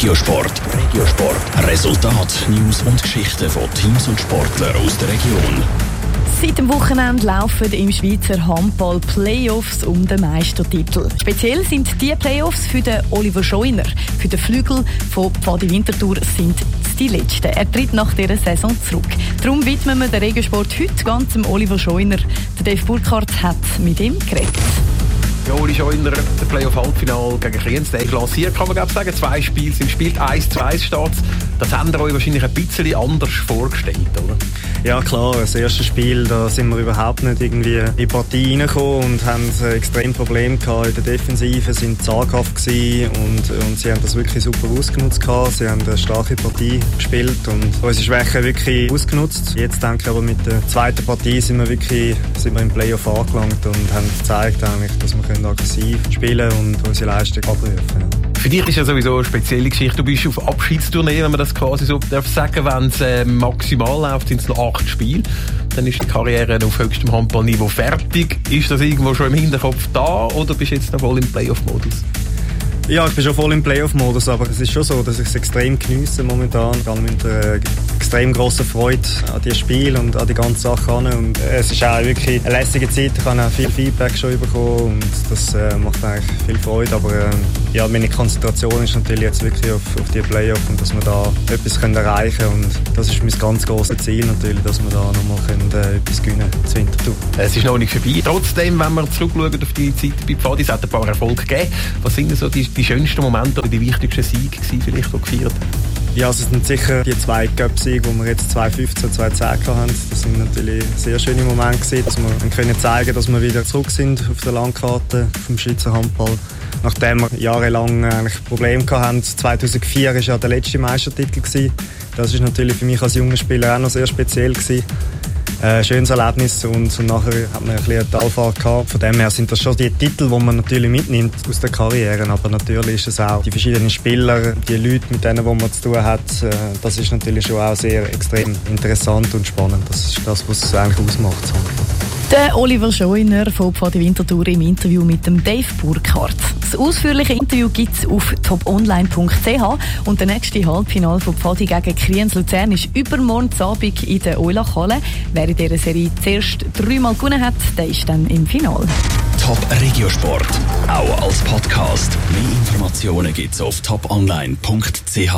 Regiosport. Regiosport. Resultat, News und Geschichten von Teams und Sportlern aus der Region. Seit dem Wochenende laufen im Schweizer Handball Playoffs um den Meistertitel. Speziell sind die Playoffs für den Oliver Scheuner. Für den Flügel von Pfadi Winterthur sind die letzten. Er tritt nach dieser Saison zurück. Darum widmen wir den Regensport heute ganz dem Oliver Scheuner. Der Dave Burkhardt hat mit ihm geredet. Ja, Oli Scheuner, der Playoff-Halbfinale gegen Kriens, der lanciert, kann man sagen. Zwei Spiele sind gespielt, 1-2 steht Das haben ihr euch wahrscheinlich ein bisschen anders vorgestellt, oder? Ja klar, das erste Spiel, da sind wir überhaupt nicht irgendwie in die Partie reingekommen und haben extrem Probleme gehabt in der Defensive, sind zaghaft gewesen und, und sie haben das wirklich super ausgenutzt gehabt. Sie haben eine starke Partie gespielt und unsere Schwächen wirklich ausgenutzt. Jetzt denke ich aber mit der zweiten Partie sind wir wirklich sind wir im Playoff angelangt und haben gezeigt eigentlich, dass wir aggressiv spielen und unsere Leistung abrufen können. Für dich ist ja sowieso eine spezielle Geschichte. Du bist auf Abschiedstournee, wenn man das quasi so darf sagen. Wenn es äh, maximal läuft, sind es noch acht Spiele. Dann ist die Karriere auf höchstem Handballniveau fertig. Ist das irgendwo schon im Hinterkopf da oder bist du jetzt noch voll im Playoff-Modus? Ja, ich bin schon voll im Playoff-Modus, aber es ist schon so, dass ich es extrem genieße momentan. Vor allem mit der extrem große Freude an die Spiel und an die ganze Sache an. Und es ist auch wirklich eine lässige Zeit. Ich habe auch viel Feedback schon bekommen und das äh, macht eigentlich viel Freude. Aber äh, ja, meine Konzentration ist natürlich jetzt wirklich auf, auf die Playoff und dass wir da etwas können erreichen können. Und das ist mein ganz großes Ziel natürlich, dass wir da nochmal können, äh, etwas gewinnen können, Winterthur. Es ist noch nicht vorbei. Trotzdem, wenn wir zurückschauen auf die Zeit bei Pfadi, es hat ein paar Erfolge gegeben. Was sind denn so die, die schönsten Momente oder die wichtigsten Siege gewesen, vielleicht, die gefeiert? Ja, also es sind sicher die zwei Cup-Siege, die wir jetzt 2015, 2010 haben. Das sind natürlich sehr schöne Momente gewesen, dass wir können zeigen, dass wir wieder zurück sind auf der Landkarte vom Schweizer Handball. Nachdem wir jahrelang eigentlich Probleme hatten. 2004 war ja der letzte Meistertitel gewesen. Das ist natürlich für mich als junger Spieler auch noch sehr speziell gewesen äh, schönes Erlebnis und, und nachher hat man ein bisschen eine Talfahrt gehabt. Von dem her sind das schon die Titel, die man natürlich mitnimmt aus der Karriere, aber natürlich ist es auch die verschiedenen Spieler, die Leute, mit denen wo man zu tun hat, äh, das ist natürlich schon auch sehr extrem interessant und spannend. Das ist das, was es eigentlich ausmacht. Der Oliver Scheuner von Pfadi Winterthur im Interview mit dem Dave Burkhardt. Das ausführliche Interview gibt es auf toponline.ch und der nächste Halbfinale von Pfadi gegen Kriens Luzern ist übermorgen Abend in der Eulachhalle. Wer in dieser Serie zuerst dreimal gewonnen hat, der ist dann im Finale. Top Regiosport, auch als Podcast. Mehr Informationen gibt es auf toponline.ch.